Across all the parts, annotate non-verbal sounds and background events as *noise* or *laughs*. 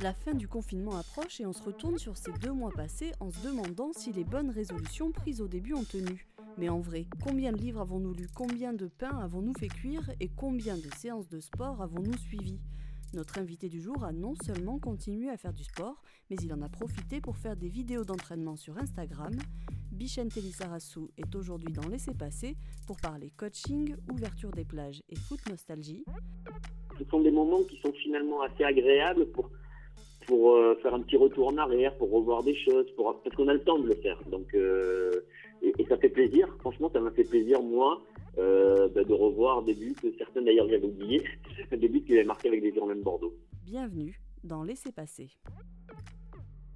La fin du confinement approche et on se retourne sur ces deux mois passés en se demandant si les bonnes résolutions prises au début ont tenu. Mais en vrai, combien de livres avons-nous lus, combien de pain avons-nous fait cuire et combien de séances de sport avons-nous suivies? Notre invité du jour a non seulement continué à faire du sport, mais il en a profité pour faire des vidéos d'entraînement sur Instagram. Bichente Lissarassou est aujourd'hui dans Laisser passer pour parler coaching, ouverture des plages et foot nostalgie. Ce sont des moments qui sont finalement assez agréables pour pour euh, faire un petit retour en arrière, pour revoir des choses, pour, parce qu'on a le temps de le faire. Donc, euh, et, ça fait plaisir, franchement, ça m'a fait plaisir, moi, euh, bah, de revoir des buts, certains d'ailleurs j'avais oublié, *laughs* des buts qu'il avait marqués avec des Girondins de Bordeaux. Bienvenue dans Laissez passer.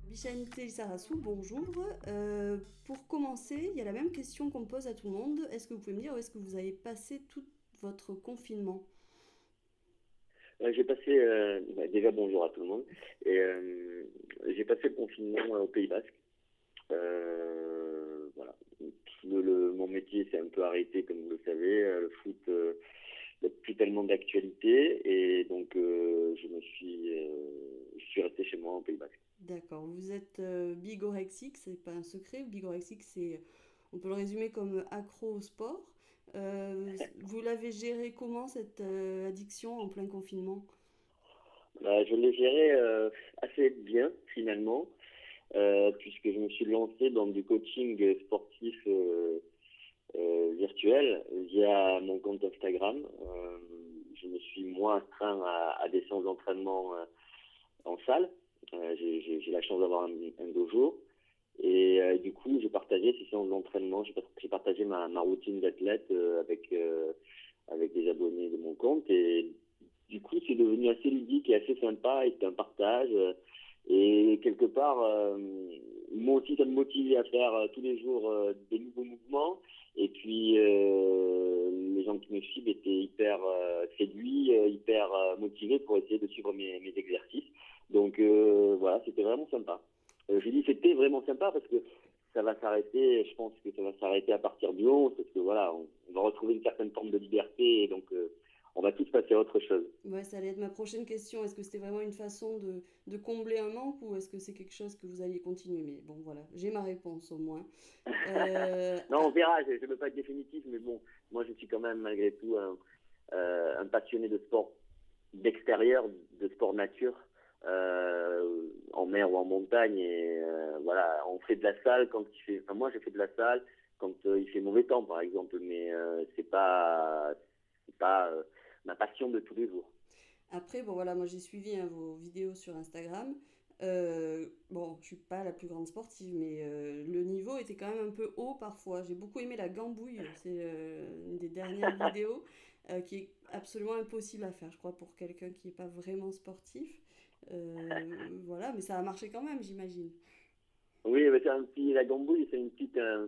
Bichente Sarassou, bonjour. pour commencer, il y a la même question qu'on pose à tout le monde. Est-ce que vous pouvez me dire où est-ce que vous avez passé tout votre confinement? Euh, j'ai passé, euh, bah, déjà bonjour à tout le monde, et euh, j'ai passé le confinement au Pays Basque. voilà. Mon métier s'est un peu arrêté, comme vous le savez. Le foot n'a plus tellement d'actualité, et donc je me suis, je suis resté chez moi au Pays Basque. D'accord. Vous êtes bigorexique, c'est pas un secret. Bigorexique, on peut le résumer comme accro au sport. Euh, vous l'avez géré comment cette euh, addiction en plein confinement? Bah, Je l'ai géré euh, assez bien finalement, puisque je me suis lancé dans du coaching sportif virtuel via mon compte Instagram. je me suis moi astreint à, des séances d'entraînement en salle. J'ai la chance d'avoir un, un, dojo. Et euh, du coup, j'ai partagé ces séances d'entraînement, j'ai partagé ma, routine d'athlète euh, avec, euh, avec des abonnés de mon compte. Et du coup, c'est devenu assez ludique et assez sympa. Et c'est un partage. et quelque part, moi aussi, ça me motivait à faire tous les jours des nouveaux mouvements. Et puis, les gens qui me suivent étaient hyper séduits, hyper motivés pour essayer de suivre mes exercices. Donc voilà, c'était vraiment sympa. Euh, je dis c'était vraiment sympa parce que ça va s'arrêter, je pense que ça va s'arrêter à partir du 11 parce que voilà, on, va retrouver une certaine forme de liberté et donc euh, on va tous passer à autre chose. Ouais, ça allait être ma prochaine question. Est-ce que c'était vraiment une façon de, de combler un manque ou est-ce que c'est quelque chose que vous alliez continuer? Mais bon, voilà, j'ai ma réponse au moins. Euh, *laughs* non, on verra, je ne veux pas être définitif, mais bon, moi je suis quand même malgré tout un, un passionné de sport d'extérieur, de sport nature. Euh, en mer ou en montagne. Et euh, voilà, on fait de la salle quand il fait. Enfin, moi, j'ai fait de la salle quand euh, il fait mauvais temps, par exemple. Mais c'est pas, c'est pas ma passion de tous les jours. Après, bon voilà, moi j'ai suivi hein, vos vidéos sur Instagram. Bon, je suis pas la plus grande sportive, mais le niveau était quand même un peu haut parfois. J'ai beaucoup aimé la gambouille, c'est une des dernières *laughs* vidéos qui est absolument impossible à faire, je crois, pour quelqu'un qui n'est pas vraiment sportif. Euh, voilà, mais ça a marché quand même, j'imagine. Oui, c'est un petit, la gambouille, c'est une petite, euh,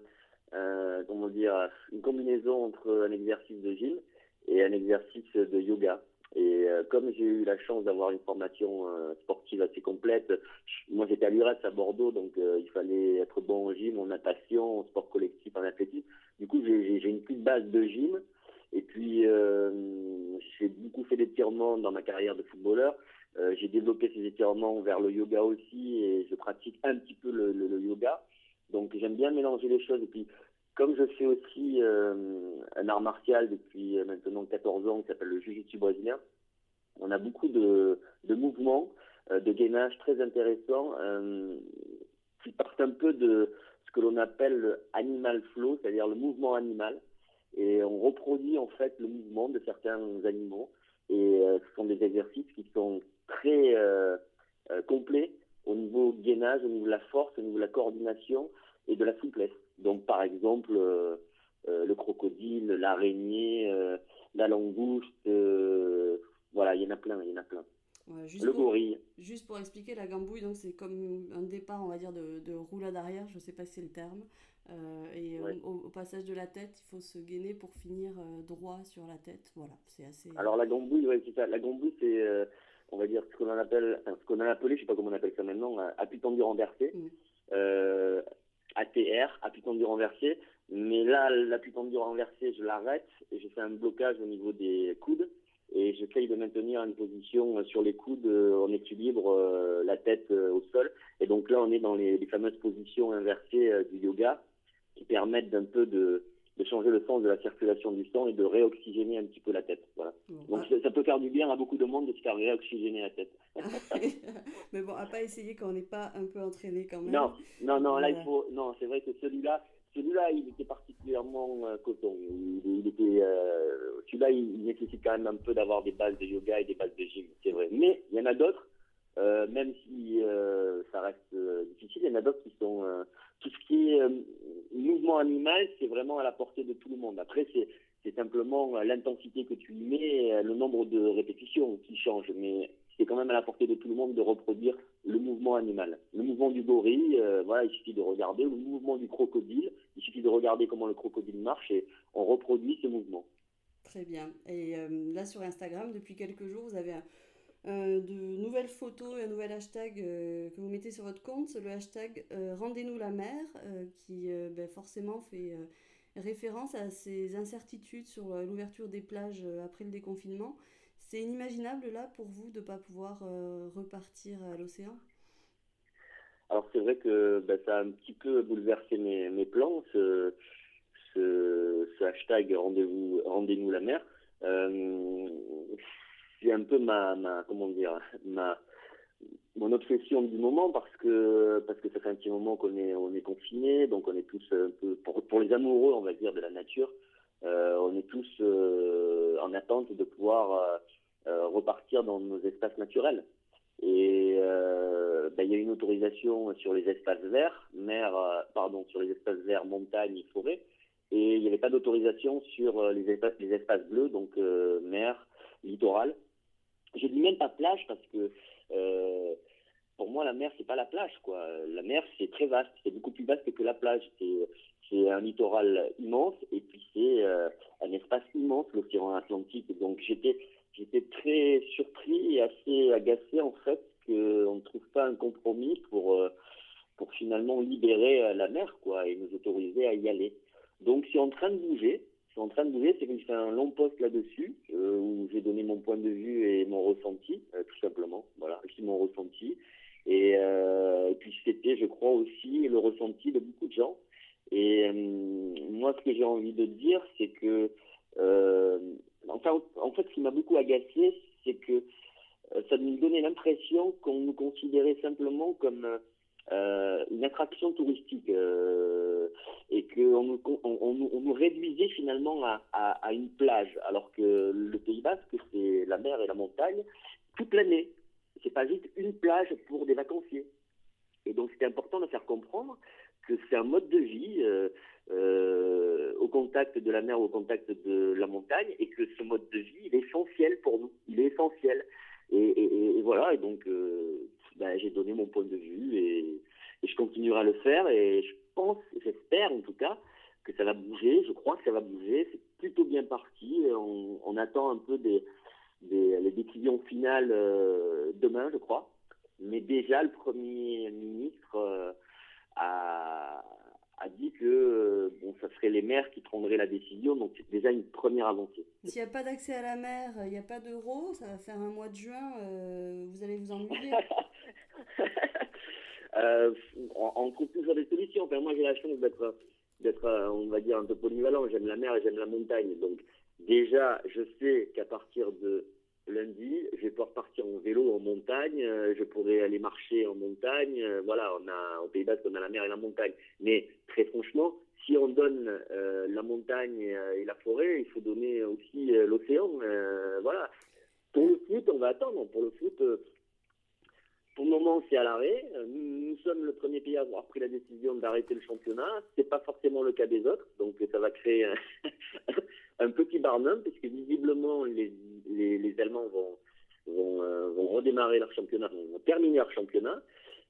euh, comment dire, une combinaison entre un exercice de gym et un exercice de yoga. Et comme j'ai eu la chance d'avoir une formation sportive assez complète, moi j'étais à l'URES à Bordeaux, donc il fallait être bon en gym, en natation, en sport collectif, en athlétisme. Du coup, j'ai une petite base de gym. Et puis, j'ai beaucoup fait d'étirements dans ma carrière de footballeur. Euh, j'ai développé ces étirements vers le yoga aussi et je pratique un petit peu le, yoga. Donc j'aime bien mélanger les choses. Et puis comme je fais aussi euh, un art martial depuis euh, maintenant 14 ans qui s'appelle le jiu-jitsu brésilien, on a beaucoup de, de mouvements, de gainage très intéressants qui partent un peu de ce que l'on appelle le animal flow, c'est-à-dire le mouvement animal. Et on reproduit en fait le mouvement de certains animaux. Et ce sont des exercices qui sont très euh, euh, complet au niveau gainage, au niveau de la force, au niveau de la coordination et de la souplesse. Donc par exemple euh, le crocodile, l'araignée, la langouste, voilà, il y en a plein, il y en a plein. le gorille. Juste pour expliquer, la gambouille, donc c'est comme un départ, on va dire, de, de roulade arrière, je ne sais pas si c'est le terme. et au, passage de la tête, il faut se gainer pour finir droit sur la tête. Voilà, c'est assez. Alors la gambouille, ouais, c'est ça. La gambouille, c'est on va dire ce qu'on appelle, ce qu'on a appelé, je sais pas comment on appelle ça maintenant, appui tendu renversé, mm. euh, ATR, appui tendu renversé. Mais là, l'appui tendu renversé, je l'arrête et je fais un blocage au niveau des coudes et j'essaye de maintenir une position sur les coudes en équilibre, la tête au sol. Et donc là, on est dans les, les fameuses positions inversées du yoga qui permettent d'un peu de, de changer le sens de la circulation du sang et de réoxygéner un petit peu la tête. Voilà. Donc ça, peut faire du bien à beaucoup de monde de se faire réoxygéner la tête. *laughs* Mais bon, à pas essayer quand on n'est pas un peu entraîné quand même. Non, non, non, là il faut. Non, c'est vrai que celui-là, celui-là, il était particulièrement euh, coton. Il, était, euh, celui-là, il, nécessite quand même un peu d'avoir des bases de yoga et des bases de gym, c'est vrai. Mais il y en a d'autres, euh, même si ça reste difficile, il y en a d'autres qui sont tout ce qui est mouvement animal, c'est vraiment à la portée de tout le monde. Après, c'est simplement l'intensité que tu y mets, le nombre de répétitions qui change, mais c'est quand même à la portée de tout le monde de reproduire le mouvement animal. Le mouvement du gorille, euh, voilà, il suffit de regarder, le mouvement du crocodile, il suffit de regarder comment le crocodile marche et on reproduit ce mouvement. Très bien. Et euh, là sur Instagram, depuis quelques jours, vous avez un, euh, de nouvelles photos et un nouvel hashtag euh, que vous mettez sur votre compte, le hashtag euh, Rendez-nous la mer, qui ben, forcément fait référence à ces incertitudes sur l'ouverture des plages après le déconfinement. C'est inimaginable là pour vous de ne pas pouvoir repartir à l'océan? Alors c'est vrai que ben, ça a un petit peu bouleversé mes, plans, ce, hashtag Rendez-nous la mer c'est un peu ma, ma, comment dire, ma, mon obsession du moment parce que parce que ça fait un petit moment qu'on est on est confiné donc on est tous un peu pour, pour les amoureux on va dire de la nature euh, on est tous euh, en attente de pouvoir euh, repartir dans nos espaces naturels. Et ben, il y a une autorisation sur les espaces verts mer pardon sur les espaces verts montagne et forêt. Et il n'y avait pas d'autorisation sur les espaces les espaces bleus donc mer littoral je dis même pas plage parce que euh, pour moi la mer c'est pas la plage quoi. La mer c'est très vaste, c'est beaucoup plus vaste que la plage. C'est un littoral immense et puis c'est euh, un espace immense l'océan Atlantique. Donc j'étais j'étais très surpris et assez agacé en fait qu'on ne trouve pas un compromis pour euh, pour finalement libérer la mer quoi et nous autoriser à y aller. Donc c'est en train de bouger suis en train de bouger, c'est que je fais un long post là-dessus, euh, où j'ai donné mon point de vue et mon ressenti, euh, tout simplement. Voilà, c'est mon ressenti. Euh, et, puis c'était, je crois, aussi le ressenti de beaucoup de gens. Et moi, ce que j'ai envie de dire, c'est que, enfin, en fait, ce qui m'a beaucoup agacé, c'est que ça nous donnait l'impression qu'on nous considérait simplement comme une attraction touristique qu'on nous, on, nous réduisait finalement à, une plage, alors que le Pays Basque, c'est la mer et la montagne toute l'année. C'est pas juste une plage pour des vacanciers. Et donc c'était important de faire comprendre que c'est un mode de vie euh, euh, au contact de la mer, au contact de la montagne, et que ce mode de vie, il est essentiel pour nous. Il est essentiel. Et, et, et voilà, et donc euh, ben, j'ai donné mon point de vue et, je continuerai à le faire et je pense, j'espère en tout cas, que ça va bouger. Je crois que ça va bouger. C'est plutôt bien parti. On, on attend un peu des, des les décisions finales euh, demain, je crois. Mais déjà, le Premier ministre euh, a, a dit que euh, bon, ça serait les maires qui prendraient la décision, donc c'est déjà une première avancée. S'il n'y a pas d'accès à la mer, il n'y a pas d'euros, ça va faire un mois de juin, euh, vous allez vous ennuyer. *laughs* euh, on, on, trouve toujours des solutions. Enfin, moi, j'ai la chance d'être, d'être, euh, on va dire, un peu polyvalent. J'aime la mer et j'aime la montagne. Donc, déjà, je sais qu'à partir de lundi, je vais pouvoir partir en vélo en montagne, euh, je pourrais aller marcher en montagne. Voilà, on a au Pays Basque, on a la mer et la montagne. Mais très franchement, si on donne la montagne et la forêt, il faut donner aussi l'océan. voilà. Pour le foot, on va attendre. Pour le foot, pour le moment, c'est à l'arrêt. Nous, sommes le premier pays à avoir pris la décision d'arrêter le championnat. C'est pas forcément le cas des autres, donc ça va créer un, *laughs* petit barnum, puisque visiblement les les, Allemands vont, vont, euh, vont, redémarrer leur championnat, vont terminer leur championnat.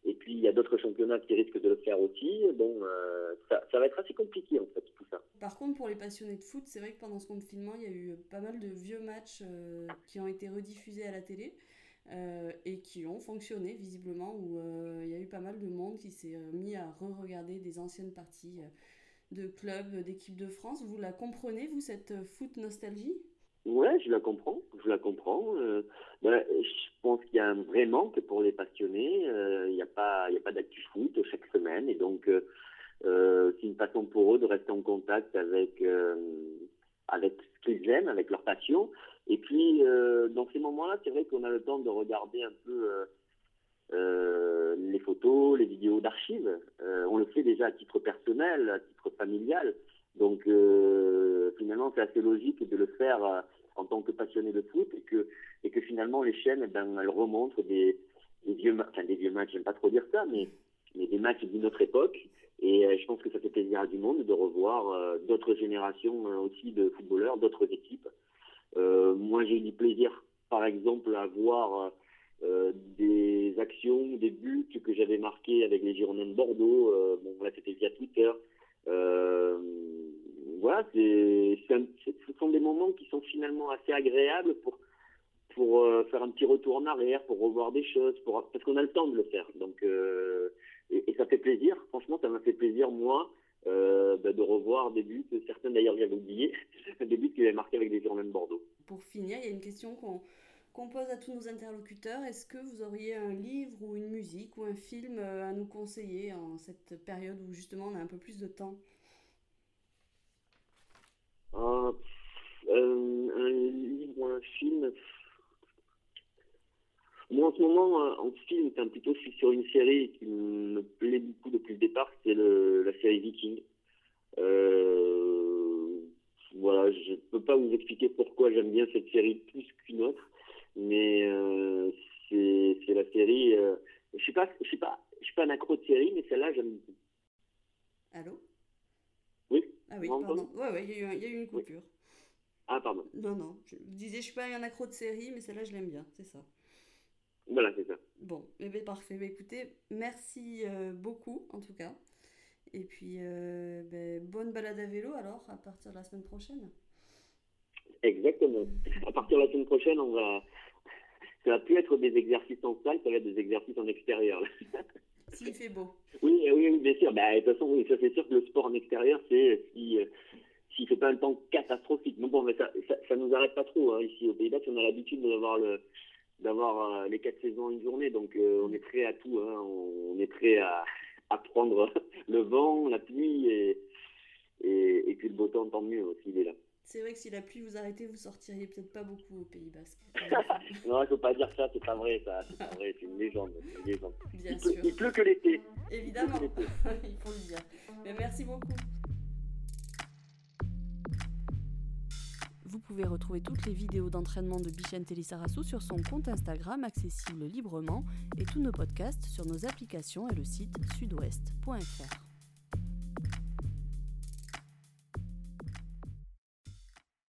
Et puis il y a d'autres championnats qui risquent de le faire aussi. Bon, euh, ça, va être assez compliqué en fait tout ça. Par contre, pour les passionnés de foot, c'est vrai que pendant ce confinement, il y a eu pas mal de vieux matchs euh, qui ont été rediffusés à la télé. Euh, et qui ont fonctionné visiblement, où il y a eu pas mal de monde qui s'est mis à re-regarder des anciennes parties de clubs, d'équipes de France. Vous la comprenez, vous, cette foot nostalgie? Ouais, je la comprends, je la comprends. Euh, ben, je pense qu'il y a un vrai manque pour les passionnés. Euh, il n'y a pas, pas d'actu foot chaque semaine, et donc euh, c'est une façon pour eux de rester en contact avec avec ce qu'ils aiment, avec leur passion. Et puis dans ces moments-là, c'est vrai qu'on a le temps de regarder un peu les photos, les vidéos d'archives. on le fait déjà à titre personnel, à titre familial. Donc finalement, c'est assez logique de le faire en tant que passionné de foot et que, finalement les chaînes, eh ben, elles remontrent des, des vieux, enfin, des vieux matchs, j'aime pas trop dire ça, mais, des matchs d'une autre époque. Et euh, je pense que ça fait plaisir à du monde de revoir euh, d'autres générations euh, aussi de footballeurs, d'autres équipes. Moi, j'ai du plaisir, par exemple, à voir des actions, des buts que j'avais marqués avec les Girondins de Bordeaux. bon, là, c'était via Twitter. voilà, ce sont des moments qui sont finalement assez agréables pour pour euh, faire un petit retour en arrière, pour revoir des choses, parce qu'on a le temps de le faire. Donc, euh, et, ça fait plaisir. Franchement, ça m'a fait plaisir, moi, euh, bah, de revoir des buts, certains d'ailleurs j'avais oublié, *laughs* des buts qu'il avait marqués avec des Girondins de Bordeaux. Pour finir, il y a une question qu'on pose à tous nos interlocuteurs. Est-ce que vous auriez un livre ou une musique ou un film à nous conseiller en cette période où justement on a un peu plus de temps? Un livre ou un film? Moi, en ce moment, euh, en film, un plutôt sur une série qui me plaît beaucoup depuis le départ, c'est la série Viking. Euh, voilà, je ne peux pas vous expliquer pourquoi j'aime bien cette série plus qu'une autre, mais euh, c'est la série. je suis pas, je suis pas, je suis pas un accro de série, mais celle-là, j'aime beaucoup. Allô? Oui? Ah oui, pardon. Ouais, ouais, il y, a eu une coupure. Ah, pardon. Non, non. Je disais, je suis pas un accro de série, mais celle-là, je l'aime bien, c'est ça. Voilà, c'est ça. Bon, eh bien, parfait. Bah, écoutez, merci euh, beaucoup en tout cas. Et puis, euh, ben, bonne balade à vélo alors, à partir de la semaine prochaine. Exactement. À partir de la semaine prochaine, on va. Ça va plus être des exercices en salle, ça va être des exercices en extérieur. *laughs* S'il fait beau. Oui, oui, bien sûr. Bah, de toute façon, oui, ça c'est sûr que le sport en extérieur, c'est si euh, s'il fait pas un temps catastrophique. Mais bon, mais ça, ça, ça nous arrête pas trop hein, ici au Pays Bas. On a l'habitude d'avoir le d'avoir euh, les quatre saisons en une journée. Donc euh, on est prêt à tout. Hein. On, est prêt à, à, prendre *laughs* le vent, la pluie et, et, et, puis le beau temps, tant mieux s'il est là. C'est vrai que si la pluie vous arrêtait, vous sortiriez peut-être pas beaucoup au Pays Basque. *laughs* non, il faut pas dire ça, c'est pas vrai, ça. C'est pas vrai, c'est une légende. Une légende. Bien il, sûr. Pleut, il pleut que l'été. Évidemment, *laughs* il faut le dire. Mais merci beaucoup. Vous pouvez retrouver toutes les vidéos d'entraînement de Bichente Lissarassou sur son compte Instagram accessible librement et tous nos podcasts sur nos applications et le site sudouest.fr.